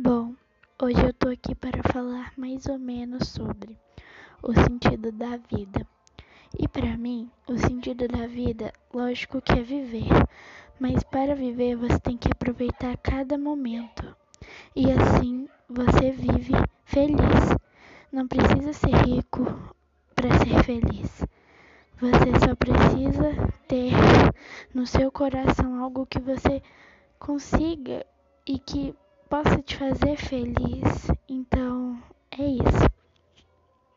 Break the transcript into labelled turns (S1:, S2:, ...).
S1: Bom, hoje eu tô aqui para falar mais ou menos sobre o sentido da vida. E para mim, o sentido da vida, lógico que é viver, mas para viver você tem que aproveitar cada momento. E assim você vive feliz. Não precisa ser rico para ser feliz. Você só precisa ter no seu coração algo que você consiga e que possa te fazer feliz. Então.